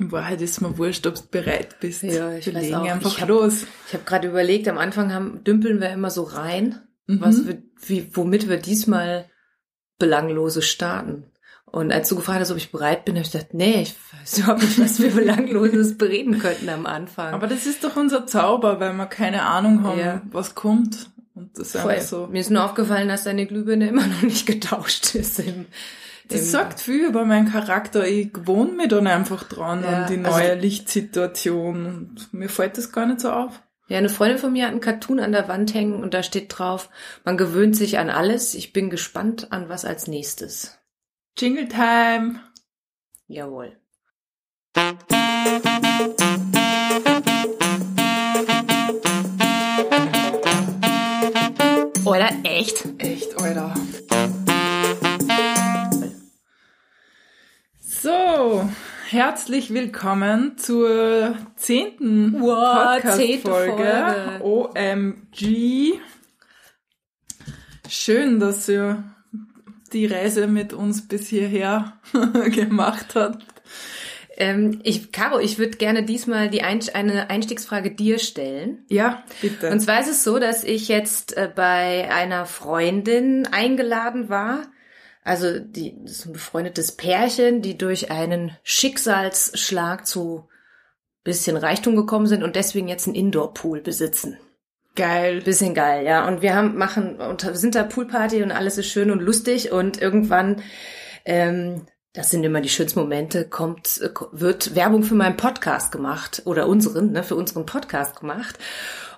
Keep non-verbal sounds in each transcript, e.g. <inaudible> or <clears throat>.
In Wahrheit ist mir wurscht, ob du bereit bist. Ja, ich wir weiß legen auch. einfach Ich hab- los. Ich habe gerade überlegt, am Anfang haben, dümpeln wir immer so rein, Mhm. was wir, wie, womit wir diesmal belanglose starten. Und als du gefragt hast, ob ich bereit bin, habe ich gedacht, nee, ich weiß überhaupt nicht, was wir <laughs> belangloses bereden könnten am Anfang. Aber das ist doch unser Zauber, weil wir keine Ahnung haben, Ja. was kommt. Und das ist Voll. einfach so. Mir ist nur aufgefallen, dass deine Glühbirne immer noch nicht getauscht ist. Im, Das sagt viel über meinen Charakter. Ich gewohne mich dann einfach dran Ja, an die also- neue Lichtsituation. Und mir fällt das gar nicht so auf. Ja, eine Freundin von mir hat einen Cartoon an der Wand hängen und da steht drauf, man gewöhnt sich an alles. Ich bin gespannt an was als nächstes. Jingle Time! Jawohl. Oder echt? Echt, Alter. So, herzlich willkommen zur zehnten Wow, Podcast-Folge. Folge. OMG. Schön, dass ihr die Reise mit uns bis hierher <laughs> gemacht habt. Ähm, ich, Caro, ich würde gerne diesmal die Ein eine Einstiegsfrage dir stellen. Ja, bitte. Und zwar ist es so, dass ich jetzt äh, bei einer Freundin eingeladen war. Also die das ist ein befreundetes Pärchen, die durch einen Schicksalsschlag zu bisschen Reichtum gekommen sind und deswegen jetzt einen Indoor-Pool besitzen. Geil. Bisschen geil, ja. Und wir haben machen und sind da Poolparty und alles ist schön und lustig und irgendwann, ähm, das sind immer die schönsten Momente, kommt wird Werbung für meinen Podcast gemacht oder unseren, ne, für unseren Podcast gemacht.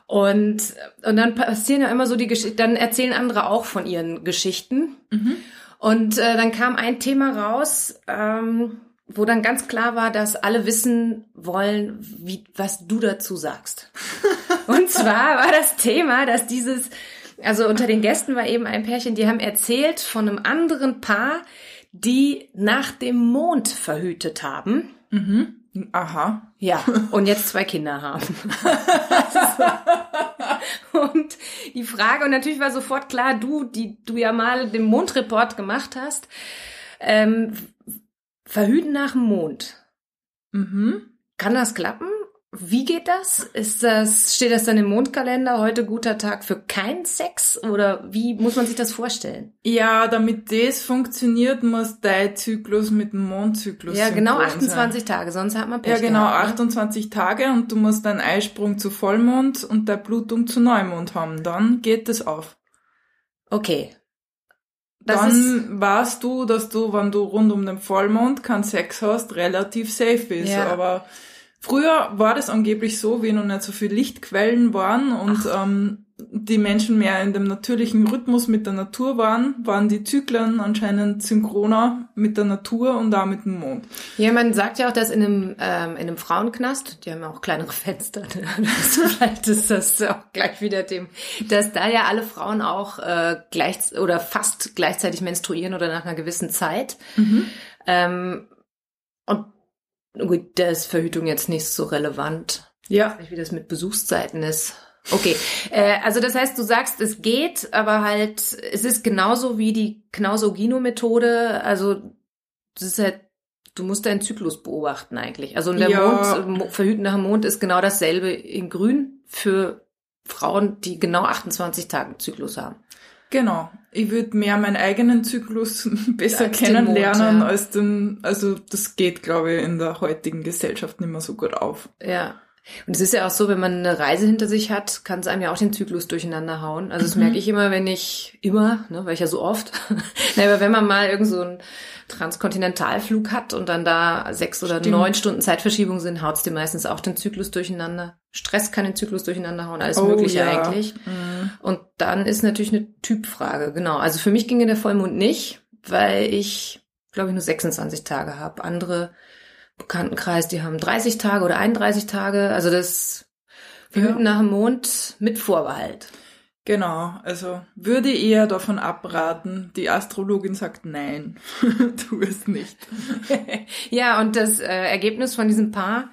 Und und dann passieren ja immer so die Geschichten, dann erzählen andere auch von ihren Geschichten. Mhm. Und äh, dann kam ein Thema raus, ähm, wo dann ganz klar war, dass alle wissen wollen, wie, was du dazu sagst. <laughs> Und zwar war das Thema, dass dieses, also unter den Gästen war eben ein Pärchen, die haben erzählt von einem anderen Paar, die nach dem Mond verhütet haben. Mhm. Aha. Ja, <laughs> und jetzt zwei Kinder haben. <laughs> und die Frage, und natürlich war sofort klar, du, die du ja mal den Mondreport gemacht hast, ähm, verhüten nach dem Mond. Mhm. Kann das klappen? Wie geht das? Ist das, steht das dann im Mondkalender, heute guter Tag für keinen Sex? Oder wie muss man sich das vorstellen? Ja, damit das funktioniert, muss dein Zyklus mit dem Mondzyklus Ja, genau synchron sein. 28 Tage, sonst hat man Pech Ja, genau, gehabt, ne? 28 Tage und du musst deinen Eisprung zu Vollmond und der Blutung zu Neumond haben. Dann geht es auf. Okay. Das Dann weißt du, dass du, wenn du rund um den Vollmond keinen Sex hast, relativ safe ist. Ja. Aber früher war das angeblich so, wie noch nicht so viele Lichtquellen waren und ähm, die Menschen mehr in dem natürlichen Rhythmus mit der Natur waren, waren die Zyklen anscheinend synchroner mit der Natur und auch mit dem Mond. ja, man sagt ja auch, dass in einem, ähm, in einem Frauenknast, die haben ja auch kleinere <laughs> Fenster, ne? das, vielleicht ist das auch gleich wieder dem, dass da ja alle Frauen auch äh, gleich oder fast gleichzeitig menstruieren oder nach einer gewissen Zeit. Ähm, und gut, da ist Verhütung jetzt nicht so relevant. Ja, Wie das mit Besuchszeiten ist. Okay, äh, also das heißt, du sagst, es geht, aber halt, es ist genauso wie die Knausogino-Methode. Also das ist halt, du musst deinen Zyklus beobachten eigentlich. Also der Ja. Mond, Mo- Verhüten nach dem Mond ist genau dasselbe in Grün für Frauen, die genau 28 Tage Zyklus haben. Genau. Ich würde mehr meinen eigenen Zyklus <laughs> besser Als den kennenlernen Mond, ja. als den, also das geht, glaube ich, in der heutigen Gesellschaft nicht mehr so gut auf. Ja. Und es ist ja auch so, wenn man eine Reise hinter sich hat, kann es einem ja auch den Zyklus durcheinander hauen. Also das Mhm. merke ich immer, wenn ich, immer, ne, weil ich ja so oft, <laughs> Na, aber wenn man mal irgend so einen Transkontinentalflug hat und dann da sechs oder Stimmt. neun Stunden Zeitverschiebung sind, haut es dir meistens auch den Zyklus durcheinander. Stress kann den Zyklus durcheinander hauen, alles Oh, mögliche ja. eigentlich. Mhm. Und dann ist natürlich eine Typfrage, genau. Also für mich ginge der Vollmond nicht, weil ich, glaube ich, nur 26 Tage habe. Andere Bekanntenkreis, die haben 30 Tage oder 31 Tage. Also das Verhüten Ja. nach dem Mond mit Vorbehalt. Genau, also würde eher davon abraten. Die Astrologin sagt nein, <laughs> tu es nicht. <laughs> ja, und das äh, Ergebnis von diesem Paar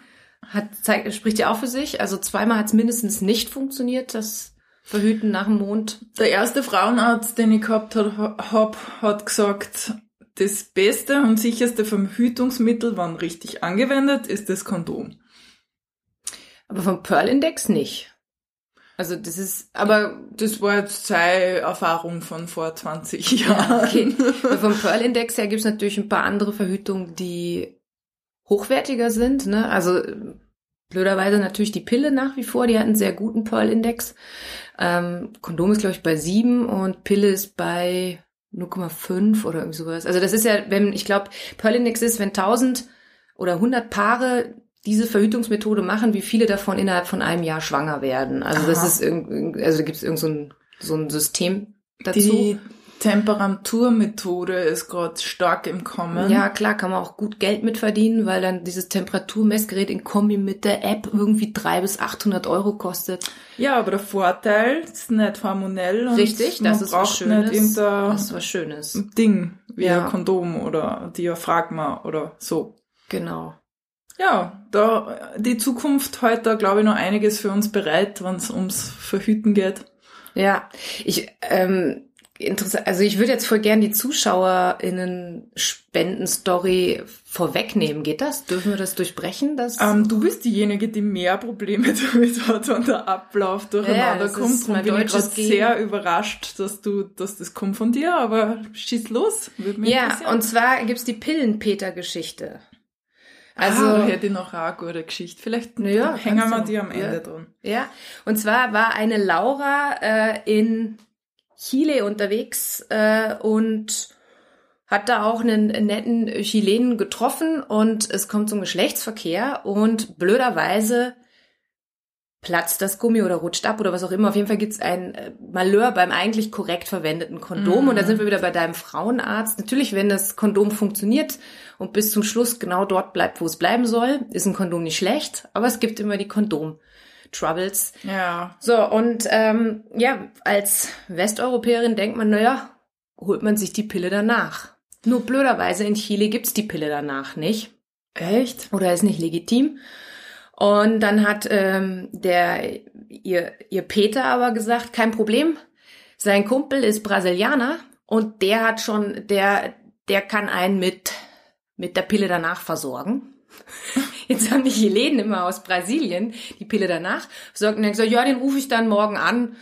hat, zeigt, spricht ja auch für sich. Also zweimal hat es mindestens nicht funktioniert, das Verhüten nach dem Mond. Der erste Frauenarzt, den ich gehabt hab, hab hat gesagt, das beste und sicherste Verhütungsmittel, wann richtig angewendet, ist das Kondom. Aber vom Pearl-Index nicht. Also das ist, aber das war jetzt seine Erfahrung von vor 20 Jahren. okay. Vom Pearl-Index her gibt es natürlich ein paar andere Verhütungen, die hochwertiger sind. Ne? Also blöderweise natürlich die Pille nach wie vor, die hat einen sehr guten Pearl-Index. Ähm, Kondom ist, glaube ich, bei 7 und Pille ist bei 0,5 oder irgendwie sowas. Also das ist ja, wenn, ich glaube, Pearl-Index ist, wenn 1000 oder 100 Paare diese Verhütungsmethode machen, wie viele davon innerhalb von einem Jahr schwanger werden. Also Aha. das ist also da gibt es irgend so ein, so ein System dazu. Die Temperaturmethode ist gerade stark im Kommen. Ja, klar, kann man auch gut Geld mit verdienen, weil dann dieses Temperaturmessgerät in Kombi mit der App irgendwie drei bis 800 Euro kostet. Ja, aber der Vorteil ist nicht hormonell und Richtig, man das ist braucht was Schönes. nicht Das ist was Schönes. Ding wie Ja. ein Kondom oder Diaphragma oder so. Genau. Ja, da die Zukunft heute da glaube ich noch einiges für uns bereit, wenn es ums Verhüten geht. Ja, ich, ähm, interessant, also ich würde jetzt voll gern die ZuschauerInnen Spendenstory vorwegnehmen. Geht das? Dürfen wir das durchbrechen? Das Ähm, du bist diejenige, die mehr Probleme <laughs> damit hat, wenn der Ablauf durcheinander das kommt. mein bin ich gerade sehr überrascht, dass du, dass das kommt von dir, aber schieß los. Ja, und zwar gibt's die Pillenpeter-Geschichte. Also, ah, hätte ich noch eine gute Geschichte. Vielleicht Ja, hängen wir die am Ende Ja. dran. ja, und zwar war eine Laura äh, in Chile unterwegs äh, und hat da auch einen netten Chilenen getroffen und es kommt zum Geschlechtsverkehr und blöderweise platzt das Gummi oder rutscht ab oder was auch immer. Auf jeden Fall gibt's ein äh, Malheur beim eigentlich korrekt verwendeten Kondom. Mhm. Und da sind wir wieder bei deinem Frauenarzt. Natürlich, wenn das Kondom funktioniert und bis zum Schluss genau dort bleibt, wo es bleiben soll, ist ein Kondom nicht schlecht. Aber es gibt immer die Kondom-Troubles. Ja. So, und ähm, ja, als Westeuropäerin denkt man, naja, holt man sich die Pille danach. Nur blöderweise in Chile gibt's die Pille danach nicht. Echt? Oder ist nicht legitim. Und dann hat ähm, der ihr, ihr Peter aber gesagt, kein Problem. Sein Kumpel ist Brasilianer und der hat schon, der, der kann einen mit, mit der Pille danach versorgen. <laughs> Jetzt haben die Chilenen immer aus Brasilien die Pille danach versorgt und dann gesagt, ja, den rufe ich dann morgen an.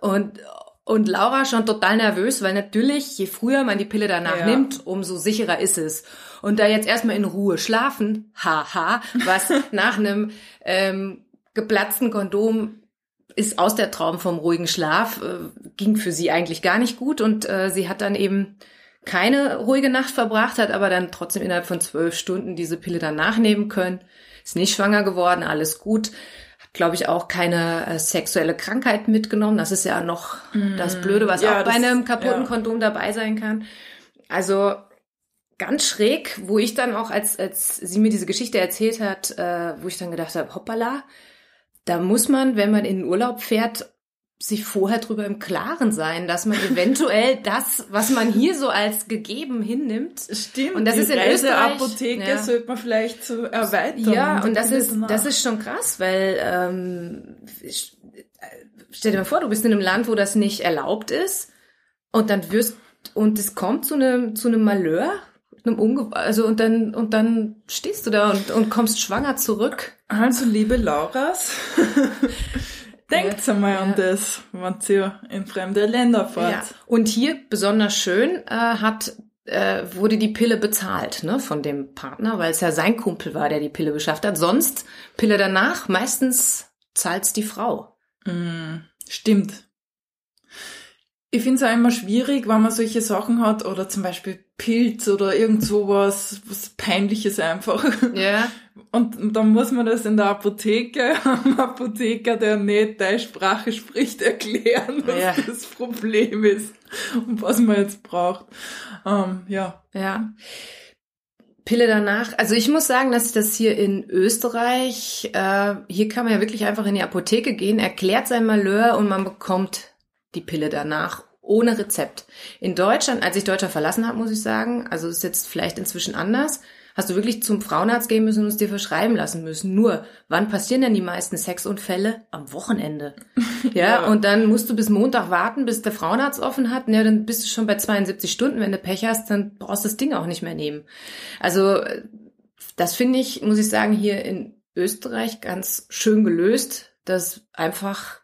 Und, und Laura schon total nervös, weil natürlich, je früher man die Pille danach Ja. nimmt, umso sicherer ist es. Und da jetzt erstmal in Ruhe schlafen, haha, was <laughs> nach einem ähm, geplatzten Kondom ist aus der Traum vom ruhigen Schlaf, äh, ging für sie eigentlich gar nicht gut und äh, sie hat dann eben keine ruhige Nacht verbracht, hat aber dann trotzdem innerhalb von zwölf Stunden diese Pille dann nachnehmen können, ist nicht schwanger geworden, alles gut, hat glaube ich auch keine äh, sexuelle Krankheit mitgenommen, das ist ja noch das Blöde, was. Ja, auch bei das- einem kaputten ja. Kondom dabei sein kann. Also ganz schräg, wo ich dann auch, als, als sie mir diese Geschichte erzählt hat, äh, wo ich dann gedacht habe, hoppala, da muss man, wenn man in den Urlaub fährt, sich vorher drüber im Klaren sein, dass man eventuell <laughs> das, was man hier so als gegeben hinnimmt, Stimmt. Und das die ist in Österreich- Reiseapotheke ja. sollte man vielleicht so erweitern. ja, und das ist, das ist schon krass, weil ähm, äh, stell dir mal vor, du bist in einem Land, wo das nicht erlaubt ist und dann wirst und es kommt zu einem zu einem Malheur, einem Unge also und dann und dann stehst du da und, und kommst schwanger zurück. Also, liebe Lauras, <laughs> denkt einmal an das, wenn ihr in fremde Länder fahrt. Ja. Und hier besonders schön äh, hat äh, wurde die Pille bezahlt ne, von dem Partner, weil es ja sein Kumpel war, der die Pille beschafft hat. Sonst Pille danach meistens zahlt's die Frau. Mm, stimmt. Ich finde es auch immer schwierig, wenn man solche Sachen hat oder zum Beispiel Pilz oder irgend sowas, was Peinliches einfach. Ja. <laughs> Und dann muss man das in der Apotheke, <laughs> am Apotheker, der nicht deine Sprache spricht, erklären, was Ja. das Problem ist und was man jetzt braucht. Ähm, ja. Ja. Pille danach. Also ich muss sagen, dass das hier in Österreich, äh, hier kann man ja wirklich einfach in die Apotheke gehen, erklärt sein Malheur und man bekommt die Pille danach ohne Rezept. In Deutschland, als ich Deutschland verlassen habe, muss ich sagen, also ist jetzt vielleicht inzwischen anders, hast du wirklich zum Frauenarzt gehen müssen und es dir verschreiben lassen müssen. Nur, wann passieren denn die meisten Sexunfälle? Am Wochenende. <laughs> Ja, Ja. und dann musst du bis Montag warten, bis der Frauenarzt offen hat. Ja, dann bist du schon bei 72 Stunden. Wenn du Pech hast, dann brauchst du das Ding auch nicht mehr nehmen. Also, das finde ich, muss ich sagen, hier in Österreich ganz schön gelöst, dass einfach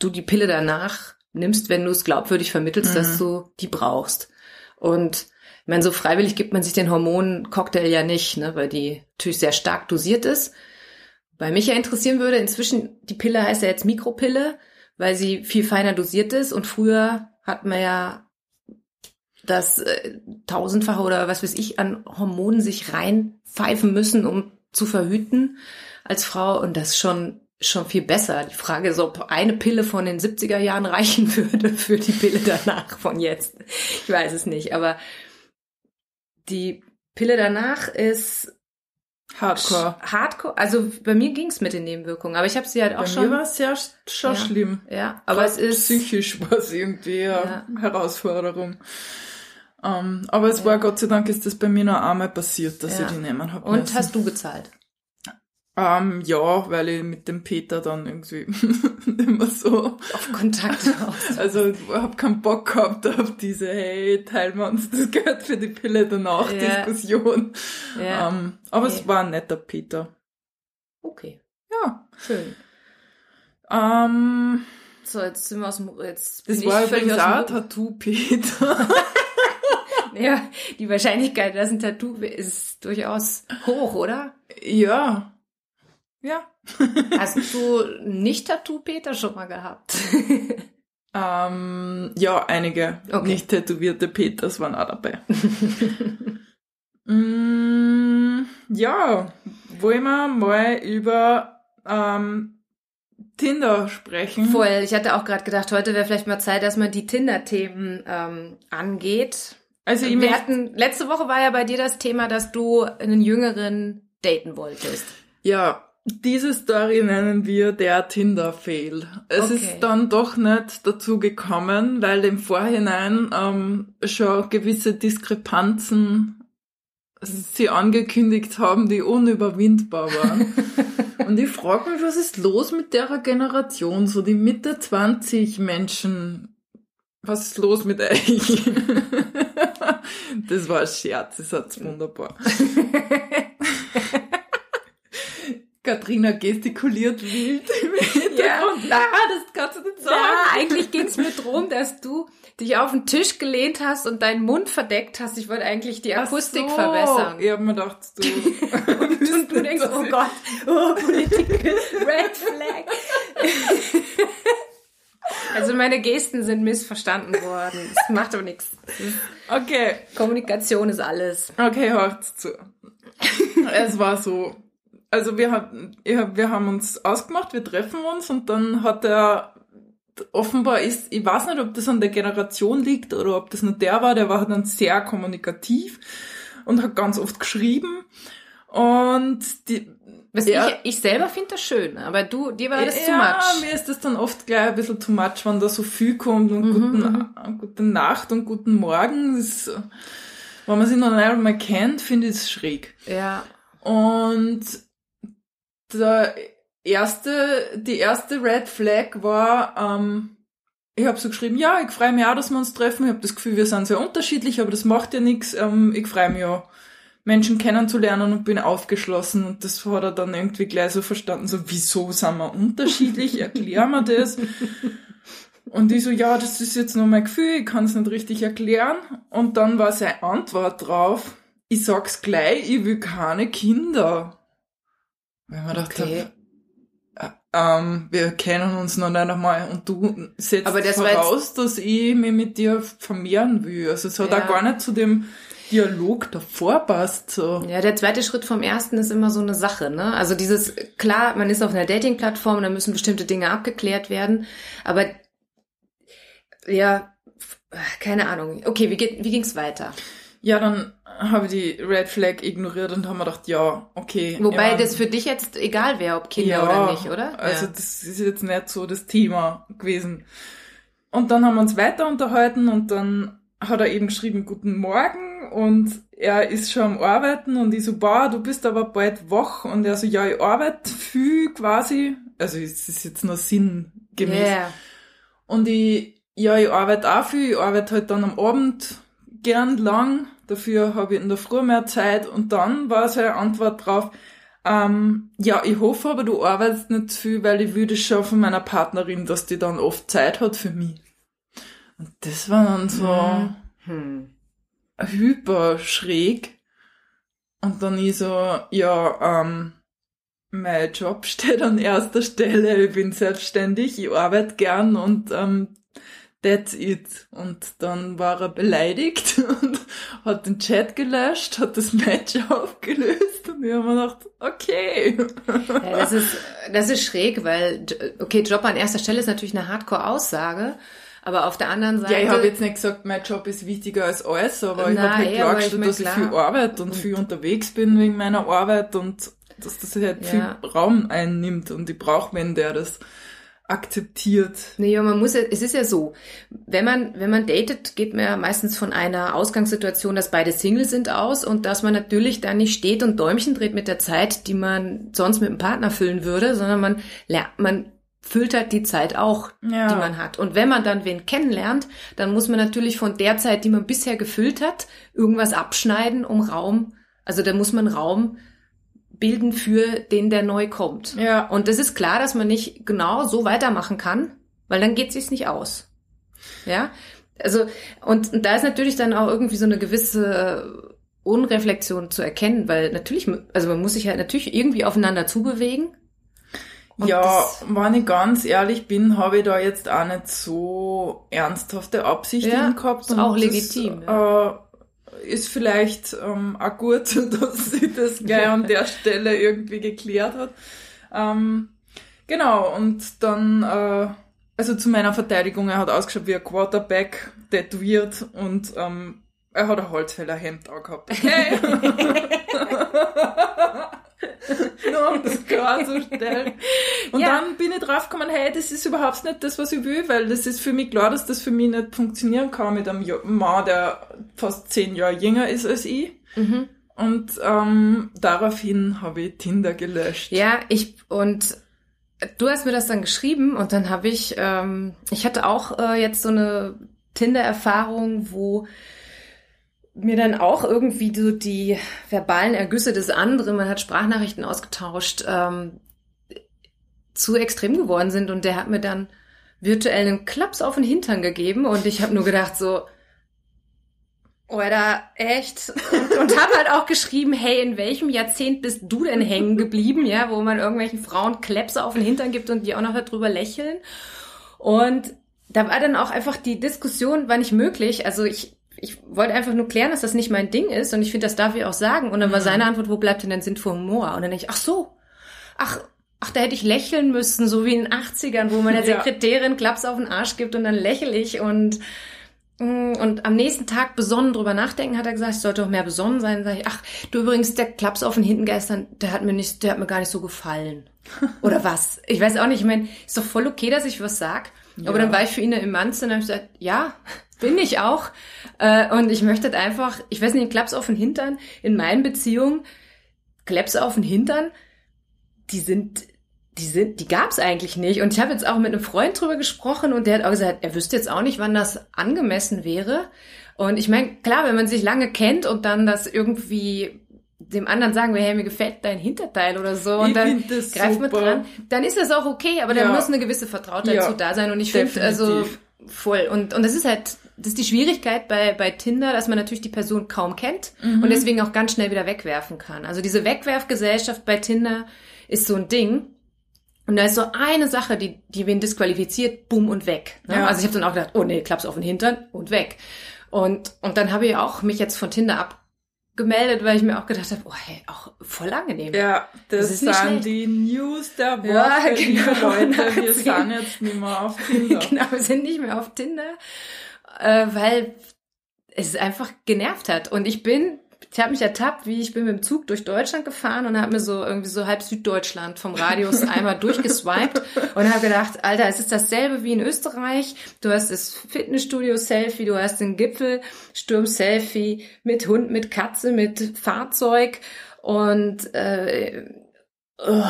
du die Pille danach nimmst, wenn du es glaubwürdig vermittelst, Mhm. dass du die brauchst. Und ich meine, so freiwillig gibt man sich den Hormoncocktail ja nicht, ne, weil die natürlich sehr stark dosiert ist. Weil mich ja interessieren würde, inzwischen, die Pille heißt ja jetzt Mikropille, weil sie viel feiner dosiert ist und früher hat man ja das äh, tausendfache oder was weiß ich an Hormonen sich reinpfeifen müssen, um zu verhüten als Frau und das ist schon schon viel besser. Die Frage ist, ob eine Pille von den 70er Jahren reichen <laughs> würde für die Pille danach von jetzt. Ich weiß es nicht, aber die Pille danach ist Hardcore. Hardcore. Also bei mir ging's mit den Nebenwirkungen, aber ich habe sie halt auch Bei schon. mir war es sehr schon Ja. schlimm. ja, aber es Gerade ist psychisch <laughs> war es irgendwie eine Ja. Herausforderung. Ähm, aber es Ja. war Gott sei Dank ist das bei mir noch einmal passiert, dass Ja. ich die nehmen habe. und hast du gezahlt? Ähm, ja, weil ich mit dem Peter dann irgendwie <laughs> immer so, Auf Kontakt aus. <laughs> also ich hab keinen Bock gehabt auf diese, hey, teilen wir uns das Geld für die Pille danach Ja. Diskussion. Ja. Ähm, aber Nee. es war ein netter Peter. Okay, Ja. schön. Ähm, So, jetzt sind wir aus dem jetzt das bin war ich übrigens auch dem Tattoo-Peter. <laughs> Ja, die Wahrscheinlichkeit, dass ein Tattoo ist durchaus hoch, oder? ja. Ja. <laughs> Hast du nicht Tattoo Peter schon mal gehabt? <laughs> Ähm, ja, einige Okay. nicht tätowierte Peters waren auch dabei. <laughs> mm, ja, wollen wir mal über ähm, Tinder sprechen? Voll. Ich hatte auch gerade gedacht, heute wäre vielleicht mal Zeit, dass man die Tinder-Themen ähm, angeht. Also ich Wir hatten, letzte Woche war ja bei dir das Thema, dass du einen Jüngeren daten wolltest. ja, diese Story nennen wir der Tinder-Fail. Es Okay. ist dann doch nicht dazu gekommen, weil im Vorhinein ähm, schon gewisse Diskrepanzen sie angekündigt haben, die unüberwindbar waren. <laughs> Und ich frage mich, was ist los mit der Generation, so die Mitte 20 Menschen. Was ist los mit euch? <laughs> Das war ein Scherz, das hat's wunderbar. <laughs> Katrina gestikuliert wild im Hintergrund. Na, das kannst du nicht sagen. Ja, eigentlich ging es mir drum, dass du dich auf den Tisch gelehnt hast und deinen Mund verdeckt hast. Ich wollte eigentlich die Akustik so. verbessern. Ich hab mir gedacht, du. <laughs> Und du denkst, oh Gott, oh, Politik, Red Flag. <laughs> Also meine Gesten sind missverstanden worden. Das macht aber nichts. Okay, Kommunikation ist alles. okay, hört zu. es war so. Also wir haben, wir haben uns ausgemacht, wir treffen uns und dann hat er offenbar ist, ich weiß nicht, ob das an der Generation liegt oder ob das nur der war, der war dann sehr kommunikativ und hat ganz oft geschrieben und die, Was Ja. ich, ich selber finde das schön, aber du, dir war das ja, too much. mir ist das dann oft gleich ein bisschen too much, wenn da so viel kommt und Mhm, guten, gute Nacht und guten Morgen. Das, ist, wenn man sich noch nicht einmal kennt, finde ich es schräg. Ja. Und der erste, die erste Red Flag war, ähm, ich habe so geschrieben, ja, ich freue mich auch, dass wir uns treffen. Ich habe das Gefühl, wir sind sehr unterschiedlich, aber das macht ja nichts. Ähm, ich freue mich ja, Menschen kennenzulernen und bin aufgeschlossen. Und das hat er dann irgendwie gleich so verstanden, so, wieso sind wir unterschiedlich? Erklär mir das. <laughs> Und ich so, ja, das ist jetzt nur mein Gefühl, ich kann es nicht richtig erklären. Und dann war seine Antwort drauf, ich sag's gleich, ich will keine Kinder. Weil man dachte, Okay. äh, ähm, wir kennen uns noch nicht einmal und du setzt Aber das voraus, dass ich mich mit dir vermehren will. Also es hat Ja. auch gar nicht zu dem Dialog davor passt. So. Ja, der zweite Schritt vom ersten ist immer so eine Sache, ne? Also dieses, klar, man ist auf einer Dating-Plattform, da müssen bestimmte Dinge abgeklärt werden, aber ja, keine Ahnung. Okay, wie, geht, wie ging's weiter? Ja, dann habe ich die Red Flag ignoriert und haben mir gedacht, ja, okay. Wobei ja, das für dich jetzt egal wäre, ob Kinder ja, oder nicht, oder? Also ja. das ist jetzt nicht so das Thema gewesen. Und dann haben wir uns weiter unterhalten und dann hat er eben geschrieben, guten Morgen und er ist schon am Arbeiten und ich so, boah, du bist aber bald wach und er so, ja, ich arbeite viel quasi, also es ist jetzt nur sinngemäß. Yeah. Und ich, ja, ich arbeite auch viel, ich arbeite halt dann am Abend gern lang, dafür habe ich in der Früh mehr Zeit und dann war seine Antwort drauf, ähm, ja, ich hoffe aber, du arbeitest nicht zu viel, weil ich würde schon von meiner Partnerin, dass die dann oft Zeit hat für mich. Und das war dann so Hm. hyper schräg. Und dann ich so, ja, ähm, mein Job <laughs> steht an erster Stelle, ich bin selbstständig, ich arbeite gern und ähm, that's it. Und dann war er beleidigt <laughs> und hat den Chat gelöscht, hat das Match <laughs> aufgelöst und ich habe mir gedacht, okay. Ja, das ist, das ist schräg, weil, okay, Job an erster Stelle ist natürlich eine Hardcore-Aussage, aber auf der anderen Seite. Ja, ich habe jetzt nicht gesagt, mein Job ist wichtiger als alles, aber ich Nein, habe halt eh, aber klargestellt, ich mein, dass ich klar. viel arbeite und viel unterwegs bin wegen meiner Arbeit und dass das halt Ja. viel Raum einnimmt und ich brauche wen, der das akzeptiert. Nee, ja, man muss ja, es ist ja so, wenn man, wenn man datet, geht man ja meistens von einer Ausgangssituation, dass beide Single sind aus und dass man natürlich dann nicht steht und Däumchen dreht mit der Zeit, die man sonst mit dem Partner füllen würde, sondern man, lernt, man füllt halt die Zeit auch, Ja. die man hat. Und wenn man dann wen kennenlernt, dann muss man natürlich von der Zeit, die man bisher gefüllt hat, irgendwas abschneiden, um Raum, also da muss man Raum bilden für den, der neu kommt. Ja. Und es ist klar, dass man nicht genau so weitermachen kann, weil dann geht sich's nicht aus. Ja? Also, und, und da ist natürlich dann auch irgendwie so eine gewisse Unreflexion zu erkennen, weil natürlich, also man muss sich halt natürlich irgendwie aufeinander zubewegen. Und ja, wenn ich ganz ehrlich bin, habe ich da jetzt auch nicht so ernsthafte Absichten Ja, gehabt. ist auch das, legitim, Äh, ist vielleicht ähm, auch gut, <laughs> dass sich das gleich an der Stelle irgendwie geklärt hat. Ähm, genau, und dann, äh, also zu meiner Verteidigung, er hat ausgeschaut wie ein Quarterback, tätowiert und ähm, er hat ein Holzfällerhemd angehabt. Okay. <laughs> <laughs> <laughs> Nur um das klarzustellen. Und Ja. dann bin ich draufgekommen, hey, das ist überhaupt nicht das, was ich will, weil das ist für mich klar, dass das für mich nicht funktionieren kann mit einem Mann, der fast zehn Jahre jünger ist als ich. Mhm. Und ähm, daraufhin habe ich Tinder gelöscht. Ja, ich und du hast mir das dann geschrieben und dann habe ich, ähm, ich hatte auch äh, jetzt so eine Tinder-Erfahrung, wo mir dann auch irgendwie so die verbalen Ergüsse des anderen, man hat Sprachnachrichten ausgetauscht, ähm, zu extrem geworden sind und der hat mir dann virtuell einen Klaps auf den Hintern gegeben und ich habe nur gedacht so, oder echt? Und, und habe halt auch geschrieben, hey, in welchem Jahrzehnt bist du denn hängen geblieben, ja, wo man irgendwelchen Frauen Klepse auf den Hintern gibt und die auch noch darüber lächeln. Und da war dann auch einfach die Diskussion, war nicht möglich. Also ich, ich wollte einfach nur klären, dass das nicht mein Ding ist und ich finde, das darf ich auch sagen. Und dann war seine Antwort, wo bleibt denn dein Sinn für Humor? Und dann denke ich, ach so, ach, ach, da hätte ich lächeln müssen, so wie in den 80ern, wo man der. <laughs> Sekretärin Klaps auf den Arsch gibt und dann lächel ich und Mm, Und am nächsten Tag besonnen drüber nachdenken, hat er gesagt, ich sollte auch mehr besonnen sein. Sag ich, ach, du übrigens, der Klaps auf den Hinten gestern, der hat mir nicht, der hat mir gar nicht so gefallen. <laughs> Oder was? Ich weiß auch nicht, ich meine, ist doch voll okay, dass ich was sag. Aber Ja. dann war ich für ihn eine Emanze und dann habe ich gesagt, ja, bin ich auch. Äh, Und ich möchte halt einfach, ich weiß nicht, Klaps auf den Hintern in meinen Beziehungen, Klaps auf den Hintern, die sind, die sind, die gab's eigentlich nicht. Und ich habe jetzt auch mit einem Freund drüber gesprochen und der hat auch gesagt, er wüsste jetzt auch nicht, wann das angemessen wäre. Und ich meine, klar, wenn man sich lange kennt und dann das irgendwie dem anderen sagen wir, hey, mir gefällt dein Hinterteil oder so und Ich dann greift man dran, dann ist das auch okay, aber Ja. muss eine gewisse Vertrautheit Ja, zu da sein und ich finde, also. Voll und und das ist halt das ist die Schwierigkeit bei bei Tinder, dass man natürlich die Person kaum kennt Mhm. und deswegen auch ganz schnell wieder wegwerfen kann. Also diese Wegwerfgesellschaft bei Tinder ist so ein Ding. Und da ist so eine Sache, die, die wen disqualifiziert, bumm und weg. Ne? Ja. Also ich habe dann auch gedacht, oh nee, klapp's auf den Hintern und weg. Und, und dann habe ich auch mich jetzt von Tinder abgemeldet, weil ich mir auch gedacht habe, oh hey, auch voll angenehm. Ja, das, Das ist nicht sind die News der Woche, Ja, <laughs> genau. Leute. Wir Nachziehen. sind jetzt nicht mehr auf Tinder. <laughs> genau, wir sind nicht mehr auf Tinder, äh, weil es einfach genervt hat. Und ich bin, ich habe mich ertappt, wie ich bin mit dem Zug durch Deutschland gefahren und habe mir so irgendwie so halb Süddeutschland vom Radius <laughs> einmal durchgeswiped und habe gedacht, Alter, es ist dasselbe wie in Österreich. Du hast das Fitnessstudio-Selfie, du hast den Gipfelsturm-Selfie mit Hund, mit Katze, mit Fahrzeug und äh, oh,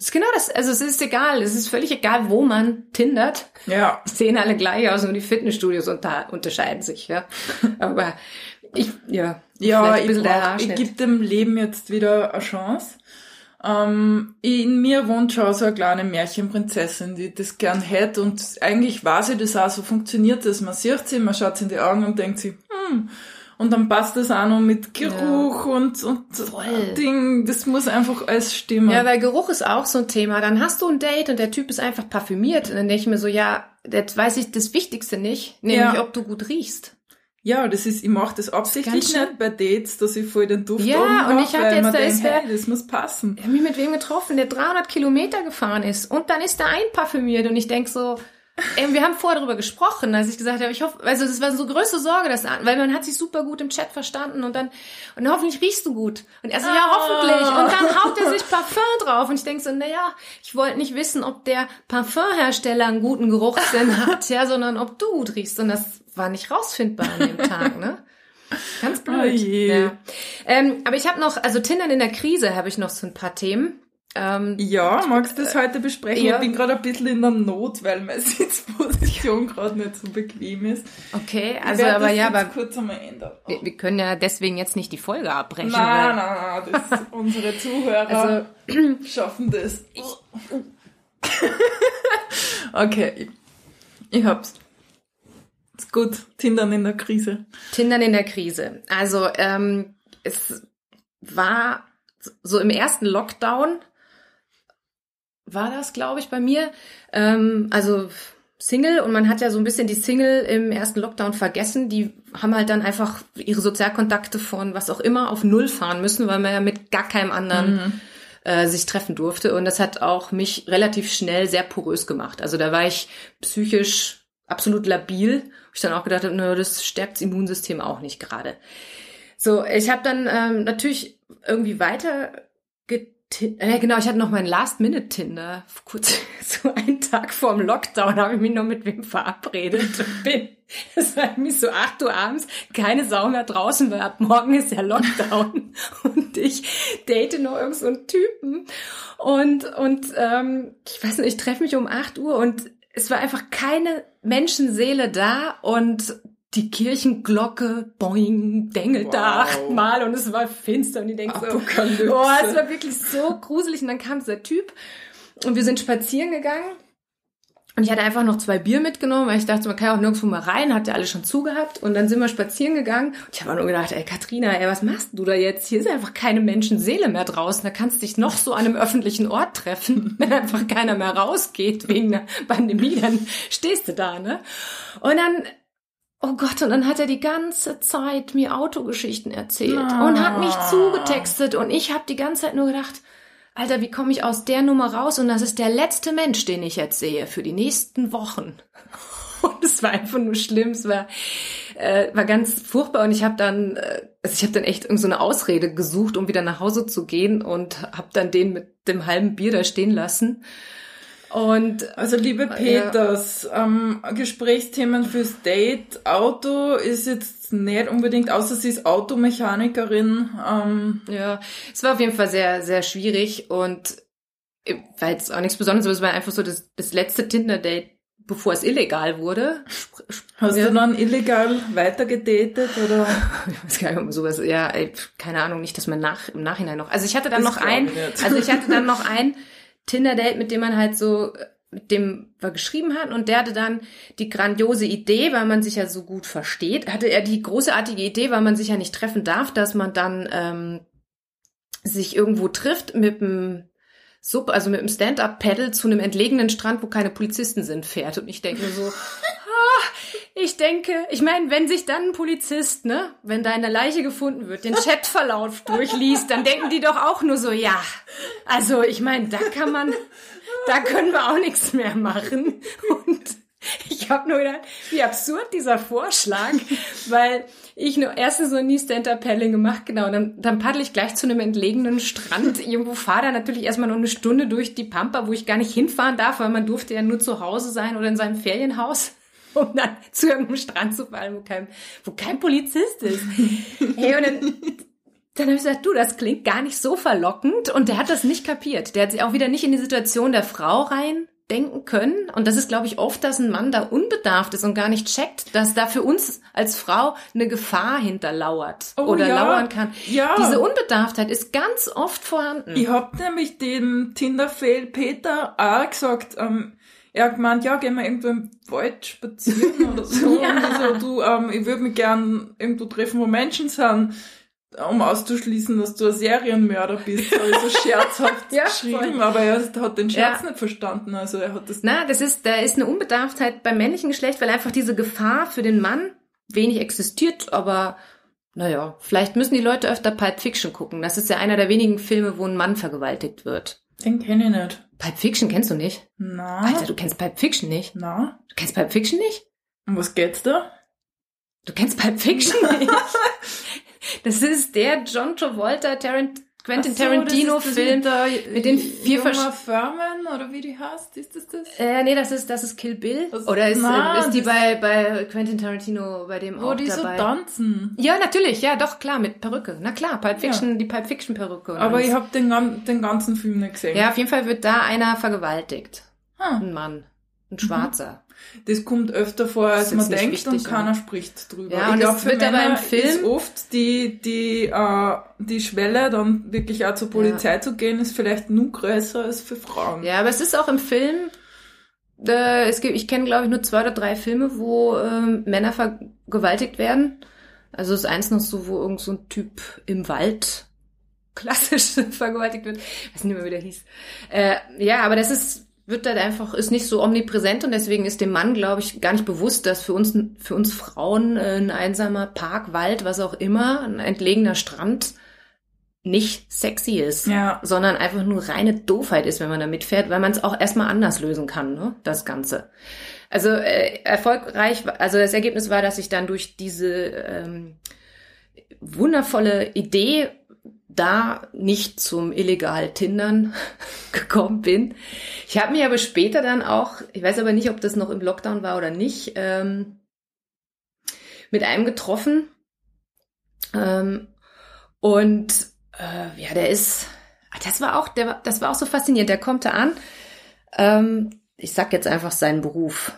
das ist genau das, also es ist egal, es ist völlig egal, wo man tindert. Ja. <laughs> Sehen alle gleich aus, nur die Fitnessstudios unter, unterscheiden sich, ja. <laughs> Aber ich, ja. Ja, ich, brauch, ich gebe dem Leben jetzt wieder eine Chance. Ähm, in mir wohnt schon so eine kleine Märchenprinzessin, die das gern hätte und eigentlich weiß ich das auch, so funktioniert das. Man sieht sie, man schaut sie in die Augen und denkt sie, hm, und dann passt das auch noch mit Geruch ja. und, und Voll. Ding. Das muss einfach alles stimmen. Ja, weil Geruch ist auch so ein Thema. Dann hast du ein Date und der Typ ist einfach parfümiert. Und dann denke ich mir so, ja, jetzt weiß ich das Wichtigste nicht, nämlich ja. ob du gut riechst. Ja, das ist, ich mache das absichtlich nicht bei Dates, dass ich voll den Duft Ja, und ich hatte jetzt, da denkt, ist hey, das muss passen. Ich habe mich mit wem getroffen, der 300 Kilometer gefahren ist und dann ist er einparfümiert und ich denk so, Ey, wir haben vorher darüber gesprochen, als ich gesagt habe, ich hoffe, also das war so größte Sorge, dass, weil man hat sich super gut im Chat verstanden und dann, und hoffentlich riechst du gut. Und er so, ja, hoffentlich. Und dann haut er sich Parfum drauf und ich denke so, naja, ich wollte nicht wissen, ob der Parfumhersteller einen guten Geruchssinn hat, ja, sondern ob du gut riechst. Und das war nicht rausfindbar an dem Tag, ne? Ganz blöd. Oh ja. Ähm, aber ich habe noch, also Tindern in der Krise habe ich noch so ein paar Themen. Ähm, ja, magst du das heute besprechen? Ja. Ich bin gerade ein bisschen in der Not, weil meine <laughs> Sitzposition gerade nicht so bequem ist. Okay, also aber das ja, aber kurz einmal ändern. Wir, wir, können ja deswegen jetzt nicht die Folge abbrechen. Nein, nein, nein, das, <laughs> unsere Zuhörer also, <clears throat> schaffen das. <laughs> okay, ich, ich hab's. Ist gut, Tindern in der Krise. Tindern in der Krise. Also ähm, es war so im ersten Lockdown war das, glaube ich, bei mir. Ähm, also Single und man hat ja so ein bisschen die Single im ersten Lockdown vergessen. Die haben halt dann einfach ihre Sozialkontakte von was auch immer auf Null fahren müssen, weil man ja mit gar keinem anderen mhm. äh, sich treffen durfte. Und das hat auch mich relativ schnell sehr porös gemacht. Also da war ich psychisch absolut labil. Ich dann auch gedacht habe, nö, das stärkt das Immunsystem auch nicht gerade. So, ich habe dann ähm, natürlich irgendwie weiter äh, genau, ich hatte noch meinen Last-Minute-Tinder. Kurz, <laughs> so einen Tag vorm Lockdown habe ich mich noch mit wem verabredet bin. <laughs> Das war irgendwie so acht Uhr abends, keine Sau mehr draußen, weil ab morgen ist ja Lockdown. <laughs> und ich date noch irgend so Typen. Und, und ähm, ich weiß nicht, ich treffe mich um acht Uhr und es war einfach keine Menschenseele da und die Kirchenglocke, boing, dengelt wow. da achtmal und es war finster und ich denke so, oh, es war wirklich so gruselig. Und dann kam dieser Typ und wir sind spazieren gegangen. Und ich hatte einfach noch zwei Bier mitgenommen, weil ich dachte, man kann ja auch nirgendwo mal rein, hat ja alles schon zugehabt. Und dann sind wir spazieren gegangen. Und ich habe nur gedacht, ey Katrina, ey, was machst du da jetzt? Hier ist einfach keine Menschenseele mehr draußen, da kannst du dich noch so an einem öffentlichen Ort treffen, <laughs> wenn einfach keiner mehr rausgeht wegen der Pandemie, dann stehst du da, ne? Und dann Oh Gott, und dann hat er die ganze Zeit mir Autogeschichten erzählt oh. und hat mich zugetextet und ich habe die ganze Zeit nur gedacht, Alter, wie komme ich aus der Nummer raus? Und das ist der letzte Mensch, den ich jetzt sehe für die nächsten Wochen. <laughs> Und es war einfach nur schlimm, es war, äh, war ganz furchtbar und ich habe dann, äh, also ich habe dann echt irgendeine so Ausrede gesucht, um wieder nach Hause zu gehen und habe dann den mit dem halben Bier da stehen lassen und also liebe Peters, ja. ähm, Gesprächsthemen fürs Date, Auto ist jetzt nicht unbedingt, außer sie ist Automechanikerin. Ähm. Ja, es war auf jeden Fall sehr, sehr schwierig und äh, weil es auch nichts Besonderes war, es war einfach so das, das letzte Tinder-Date, bevor es illegal wurde. Hast ja. du dann illegal weitergedatet oder? <laughs> Ich weiß gar nicht, ob sowas, ja, ey, keine Ahnung, nicht, dass man nach, im Nachhinein noch, also ich hatte dann das noch ein, also ich hatte dann noch ein, <laughs> Tinder-Date, mit dem man halt so, mit dem wir geschrieben hatten und der hatte dann die grandiose Idee, weil man sich ja so gut versteht, hatte er die großartige Idee, weil man sich ja nicht treffen darf, dass man dann ähm, sich irgendwo trifft mit dem Sub, also mit dem Stand-up-Pedal zu einem entlegenen Strand, wo keine Polizisten sind, fährt. Und ich denke mir so, <laughs> ich denke, ich meine, wenn sich dann ein Polizist, ne, wenn deine Leiche gefunden wird, den Chatverlauf <laughs> durchliest, dann denken die doch auch nur so, ja. Also, ich meine, da kann man, da können wir auch nichts mehr machen. Und ich habe nur gedacht, wie absurd dieser Vorschlag, weil ich nur erstens noch nie Stand-Up-Paddling gemacht, genau. Dann, dann paddel ich gleich zu einem entlegenen Strand. Irgendwo fahre da natürlich erstmal noch eine Stunde durch die Pampa, wo ich gar nicht hinfahren darf, weil man durfte ja nur zu Hause sein oder in seinem Ferienhaus, um dann zu irgendeinem Strand zu fahren, wo kein, wo kein Polizist ist. hey, und dann, dann habe ich gesagt, du, das klingt gar nicht so verlockend. Und der hat das nicht kapiert. Der hat sich auch wieder nicht in die Situation der Frau rein denken können. Und das ist, glaube ich, oft, dass ein Mann da unbedarft ist und gar nicht checkt, dass da für uns als Frau eine Gefahr hinterlauert Oh, oder ja. lauern kann. Ja. Diese Unbedarftheit ist ganz oft vorhanden. Ich hab nämlich dem Tinder-Fail Peter auch gesagt, ähm, er hat gemeint, ja, gehen wir irgendwo im Wald spazieren <laughs> oder so. Ja. Und ich so, du, ähm, ich würde mich gern irgendwo treffen, wo Menschen sind, um auszuschließen, dass du ein Serienmörder bist. So <laughs> scherzhaft Ja, geschrieben, voll. aber er hat den Scherz Ja. nicht verstanden. Also er hat das Na, das ist, da ist eine Unbedarftheit beim männlichen Geschlecht, weil einfach diese Gefahr für den Mann wenig existiert, aber naja, vielleicht müssen die Leute öfter Pulp Fiction gucken. Das ist ja einer der wenigen Filme, wo ein Mann vergewaltigt wird. Den kenne ich nicht. Pulp Fiction kennst du nicht? Na, Alter, du kennst Pulp Fiction nicht? na. Du kennst Pulp Fiction nicht? Um was geht's da? Du kennst Pulp Fiction <laughs> nicht? Das ist der John Travolta, Tarant Quentin so, das Tarantino ist das Film. mit, den vier Juma Versch- Furman oder wie die heißt, ist das das? Äh, nee, das ist, das ist Kill Bill. Das- Oder ist, Na, ist die bei, bei Quentin Tarantino bei dem Wo auch die so dabei? tanzen. ja, natürlich, ja, doch, klar, mit Perücke. Na klar, Pulp Fiction, die Pulp Fiction Perücke. Aber alles. ich habe den, den ganzen Film nicht gesehen. Ja, auf jeden Fall wird da einer vergewaltigt. Hm. Ein Mann. Ein Schwarzer. Das kommt öfter vor, als Das man denkt wichtig, und keiner oder? spricht drüber. Ja, ich und glaub, es für wird aber im Film- ist oft die, die, äh, die Schwelle, dann wirklich auch zur Polizei zu gehen, ist vielleicht nur größer als für Frauen. Ja, aber es ist auch im Film, äh, es gibt, ich kenne glaube ich nur zwei oder drei Filme, wo ähm, Männer vergewaltigt werden. Also ist eins noch so, wo irgend so ein Typ im Wald <laughs> klassisch vergewaltigt wird. Ich weiß nicht mehr, wie der hieß. Äh, ja, aber das ist, wird dann einfach, ist nicht so omnipräsent und deswegen ist dem Mann, glaube ich, gar nicht bewusst, dass für uns, für uns Frauen äh, ein einsamer Park, Wald, was auch immer, ein entlegener Strand nicht sexy ist Ja. sondern einfach nur reine Doofheit ist, wenn man da mitfährt, weil man es auch erstmal anders lösen kann, ne? das Ganze. Also äh, erfolgreich, also das Ergebnis war, dass ich dann durch diese ähm, wundervolle Idee da nicht zum illegal Tindern <laughs> gekommen bin. Ich habe mich aber später dann auch, ich weiß aber nicht, ob das noch im Lockdown war oder nicht, ähm, mit einem getroffen. Ähm, und äh, ja, der ist, ah, das war auch, der, das war auch so faszinierend. Der kommt da an. Ähm, ich sag jetzt einfach seinen Beruf.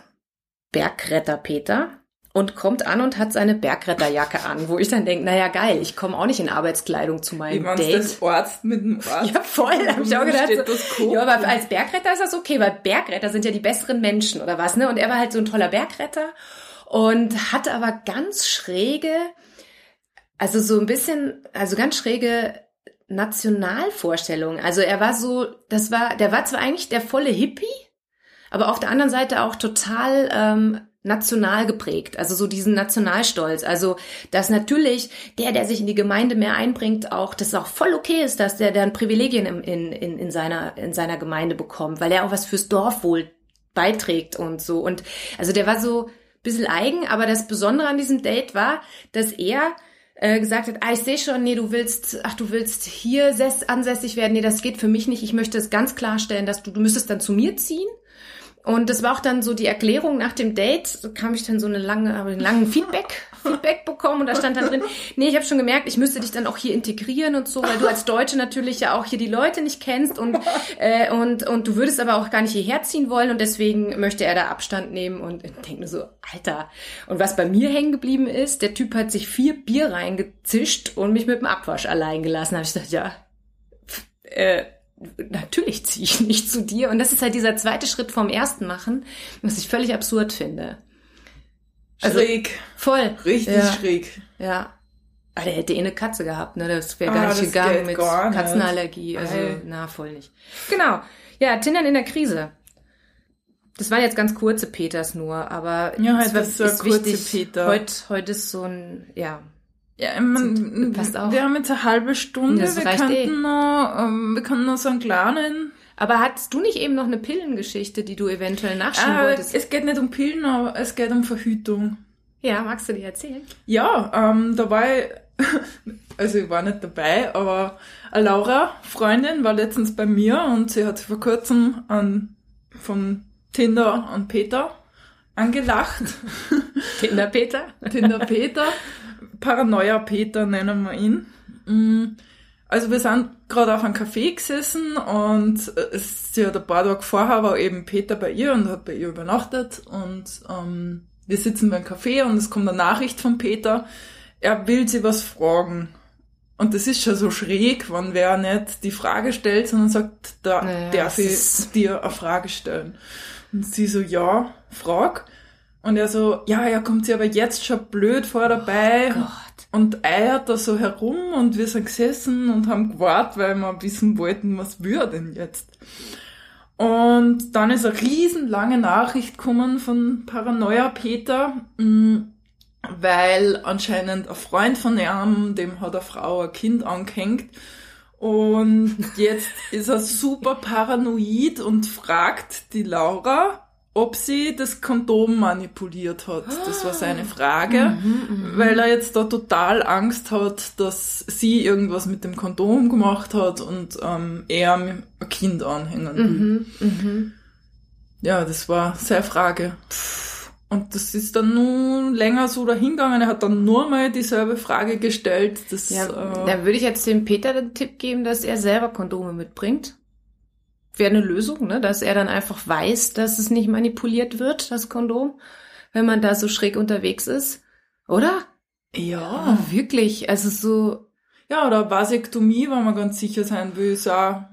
Bergretter Peter. Und kommt an und hat seine Bergretterjacke an, wo ich dann denke, naja, geil, ich komme auch nicht in Arbeitskleidung zu Wie meinem man Date. das Arzt mit dem Arzt. <laughs> Ja, voll, hab ich auch gedacht. So, ja, aber als Bergretter ist das okay, weil Bergretter sind ja die besseren Menschen oder was, ne? Und er war halt so ein toller Bergretter und hatte aber ganz schräge, also so ein bisschen, also ganz schräge Nationalvorstellungen. Also er war so, das war, der war zwar eigentlich der volle Hippie, aber auf der anderen Seite auch total ähm, national geprägt, also so diesen Nationalstolz. Also, dass natürlich der, der sich in die Gemeinde mehr einbringt, auch, dass es auch voll okay ist, dass der dann Privilegien in, in, in, seiner, in seiner Gemeinde bekommt, weil er auch was fürs Dorf wohl beiträgt und so. Und also der war so ein bisschen eigen, aber das Besondere an diesem Date war, dass er äh, gesagt hat, ah, ich sehe schon, nee, du willst, ach, du willst hier ansässig werden, nee, das geht für mich nicht. Ich möchte es ganz klarstellen, dass du, du müsstest dann zu mir ziehen. Und das war auch dann so die Erklärung nach dem Date, da kam ich dann so eine lange, einen langen Feedback, <laughs> Feedback bekommen und da stand dann drin, nee, ich habe schon gemerkt, ich müsste dich dann auch hier integrieren und so, weil du als Deutsche natürlich ja auch hier die Leute nicht kennst und äh, und und du würdest aber auch gar nicht hierher ziehen wollen und deswegen möchte er da Abstand nehmen und ich denke nur so, Alter. Und was bei mir hängen geblieben ist, der Typ hat sich vier Bier reingezischt und mich mit dem Abwasch allein gelassen. Da habe ich gedacht, ja, äh, natürlich ziehe ich nicht zu dir. Und das ist halt dieser zweite Schritt vom ersten machen, was ich völlig absurd finde. Also- schräg. Voll. Richtig ja, schräg. Ja. Aber der hätte eh eine Katze gehabt, ne? Das wäre Ah, gar nicht das gegangen mit gar nicht. Katzenallergie. Also, Ei. na, voll nicht. Genau. Ja, Tindern in der Krise. Das waren jetzt ganz kurze Peters nur, aber Ja, halt das ist ein kurzer Peter. Heute, heute ist so ein, ja. Ja, ich mein, Passt auch. wir haben jetzt eine halbe Stunde, Das wir reicht könnten eh. noch, ähm, wir können noch so einen kleinen, Aber hattest du nicht eben noch eine Pillengeschichte, die du eventuell nachschieben äh, wolltest? es geht nicht um Pillen, aber es geht um Verhütung. Ja, magst du dir erzählen? Ja, ähm, da war ich, <laughs> also ich war nicht dabei, aber eine Laura, Freundin, war letztens bei mir und sie hat vor kurzem an, von Tinder an Peter angelacht. Tinder Peter? Tinder Peter. <laughs> Paranoia Peter nennen wir ihn. Mm, also wir sind gerade auf einem Café gesessen und sie hat ein paar Tage vorher war eben Peter bei ihr und hat bei ihr übernachtet und ähm, wir sitzen beim Café und es kommt eine Nachricht von Peter, er will sie was fragen. Und das ist schon so schräg, wenn wer nicht die Frage stellt, sondern sagt, da Naja, darf ich dir eine Frage stellen. Und sie so, ja, frag. Und er so, ja, er kommt sich aber jetzt schon blöd vor dabei Gott. und eiert da so herum und wir sind gesessen und haben gewartet, weil wir wissen wollten, was wir denn jetzt. Und dann ist eine riesenlange Nachricht gekommen von Paranoia Peter, mh, weil anscheinend ein Freund von ihm, dem hat eine Frau ein Kind angehängt. Und jetzt ist er super paranoid und fragt die Laura, ob sie das Kondom manipuliert hat. Das war seine Frage, weil er jetzt da total Angst hat, dass sie irgendwas mit dem Kondom gemacht hat und ähm, er mit ein Kind anhängen will. Mhm, mhm. Ja, das war seine Frage. Und das ist dann nun länger so dahingegangen. Er hat dann nur mal dieselbe Frage gestellt. Das, Ja, äh, dann würde ich jetzt dem Peter den Tipp geben, dass er selber Kondome mitbringt. Wäre eine Lösung, ne? Dass er dann einfach weiß, dass es nicht manipuliert wird, das Kondom, wenn man da so schräg unterwegs ist. Oder? ja. Aber wirklich, also so. Ja, oder Vasektomie, wenn man ganz sicher sein will, ist auch,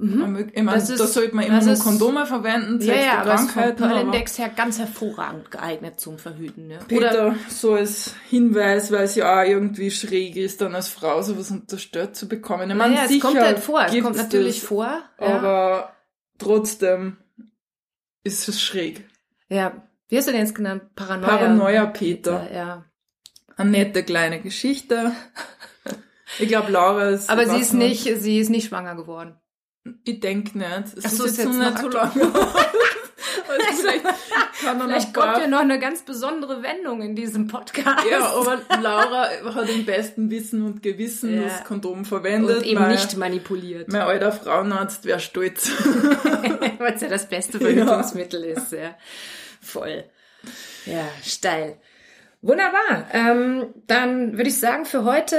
Mhm. ich meine, Das ist- da sollte man immer nur Kondome verwenden, Ja, zwecks ja, vom Krankheiten. aber Pearl-Index her ganz hervorragend geeignet zum Verhüten. Ne? Peter, so als Hinweis, weil es ja auch irgendwie schräg ist, dann als Frau sowas unterstützt zu bekommen. Ich meine, naja, es kommt halt vor, es kommt natürlich das, vor. Ja. Aber trotzdem ist es schräg. ja. Wie hast du den jetzt genannt? Paranoia. Paranoia Peter. Ja. Eine nette kleine Geschichte. Ich glaube, Laura ist. Aber sie ist nicht, sie ist nicht schwanger geworden. Ich denke nicht. Es Ach so, ist jetzt jetzt noch nicht so lange. also vielleicht kann Vielleicht kommt ja noch eine ganz besondere Wendung in diesem Podcast. Ja, aber Laura hat im besten Wissen und Gewissen Ja. das Kondom verwendet. und eben nicht manipuliert, Mein alter Frauenarzt wäre stolz. <laughs> weil es ja das beste Verhütungsmittel ist. Ja. Voll. Ja, steil. Wunderbar. Ähm, dann würde ich sagen, für heute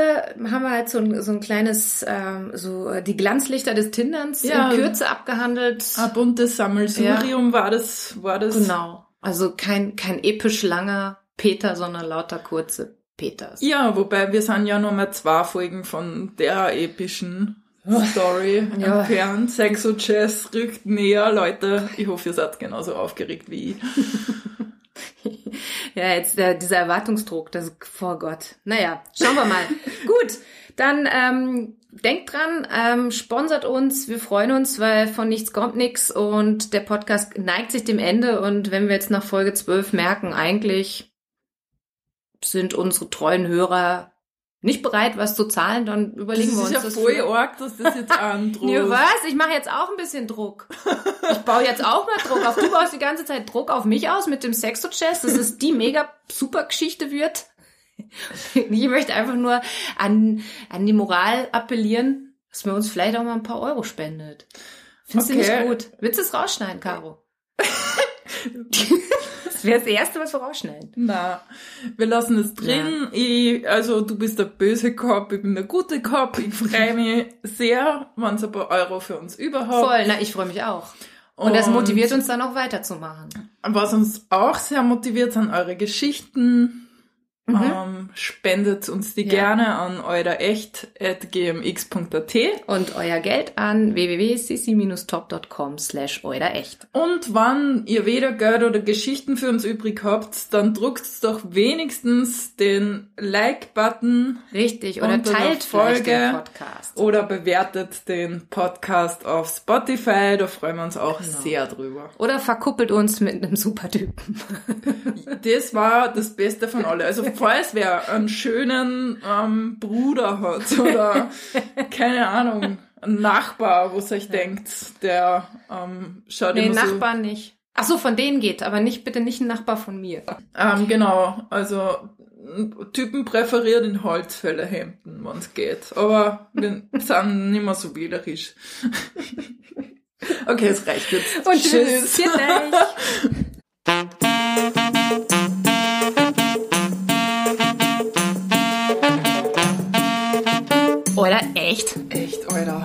haben wir halt so ein, so ein kleines, ähm, so äh, die Glanzlichter des Tinderns Ja. in Kürze abgehandelt. Ein buntes Sammelsurium war das, war das. Genau. Also kein, kein episch langer Peter, sondern lauter kurze Peters. Ja, wobei wir sind ja noch mal zwei Folgen von der epischen Story Ja. entfernt. Sex und Jazz rückt näher, Leute. Ich hoffe, ihr seid genauso aufgeregt wie ich. <laughs> Ja, jetzt der, dieser Erwartungsdruck, das vor Gott. Naja, schauen wir mal. <laughs> Gut, dann ähm, denkt dran, ähm, sponsert uns, wir freuen uns, weil von nichts kommt nichts und der Podcast neigt sich dem Ende und wenn wir jetzt nach Folge 12 merken, eigentlich sind unsere treuen Hörer nicht bereit, was zu zahlen, dann überlegen das wir ist uns ja das voll für- arg, dass das jetzt androht. <laughs> ja, was? Ich mache jetzt auch ein bisschen Druck. Ich baue jetzt auch mal Druck auf. Du baust die ganze Zeit Druck auf mich aus mit dem Sexo-Chess, dass es die mega super Geschichte wird. Ich möchte einfach nur an, an die Moral appellieren, dass man uns vielleicht auch mal ein paar Euro spendet. Findest du Okay. nicht gut? Willst du es rausschneiden, Caro? <laughs> das wäre das Erste, was wir rausschneiden. Na, wir lassen es drin. Ich, also du bist der böse Cop, ich bin der gute Cop. Ich freue mich sehr, wenn es ein paar Euro für uns überhaupt. Voll, na, ich freue mich auch. Und das motiviert uns dann auch weiterzumachen. Was uns auch sehr motiviert, sind eure Geschichten. Mhm. Ähm, spendet uns die Ja. gerne an eurecht.gmx.at. Und euer Geld an www.sissi-top.com slash echt. Und wann ihr weder Geld oder Geschichten für uns übrig habt, dann druckt doch wenigstens den Like-Button Richtig, oder teilt vielleicht den Folge. Podcast. oder bewertet den Podcast auf Spotify. Da freuen wir uns auch Genau. sehr drüber. Oder verkuppelt uns mit einem Supertypen. Das war das Beste von alle. Also <laughs> wer einen schönen ähm, Bruder hat <laughs> oder keine Ahnung, einen Nachbar, wo sich denkt, der ähm, schaut Nee, immer Nachbarn nicht. Ach so, von denen geht, aber nicht bitte nicht ein Nachbar von mir. Ähm, genau, also Typen präferiert in Holzfällerhemden, wenn es geht. Aber wir <laughs> sind nicht mehr so wählerisch. <laughs> Okay, es reicht jetzt. Und tschüss. tschüss. Echt? Echt, Alter.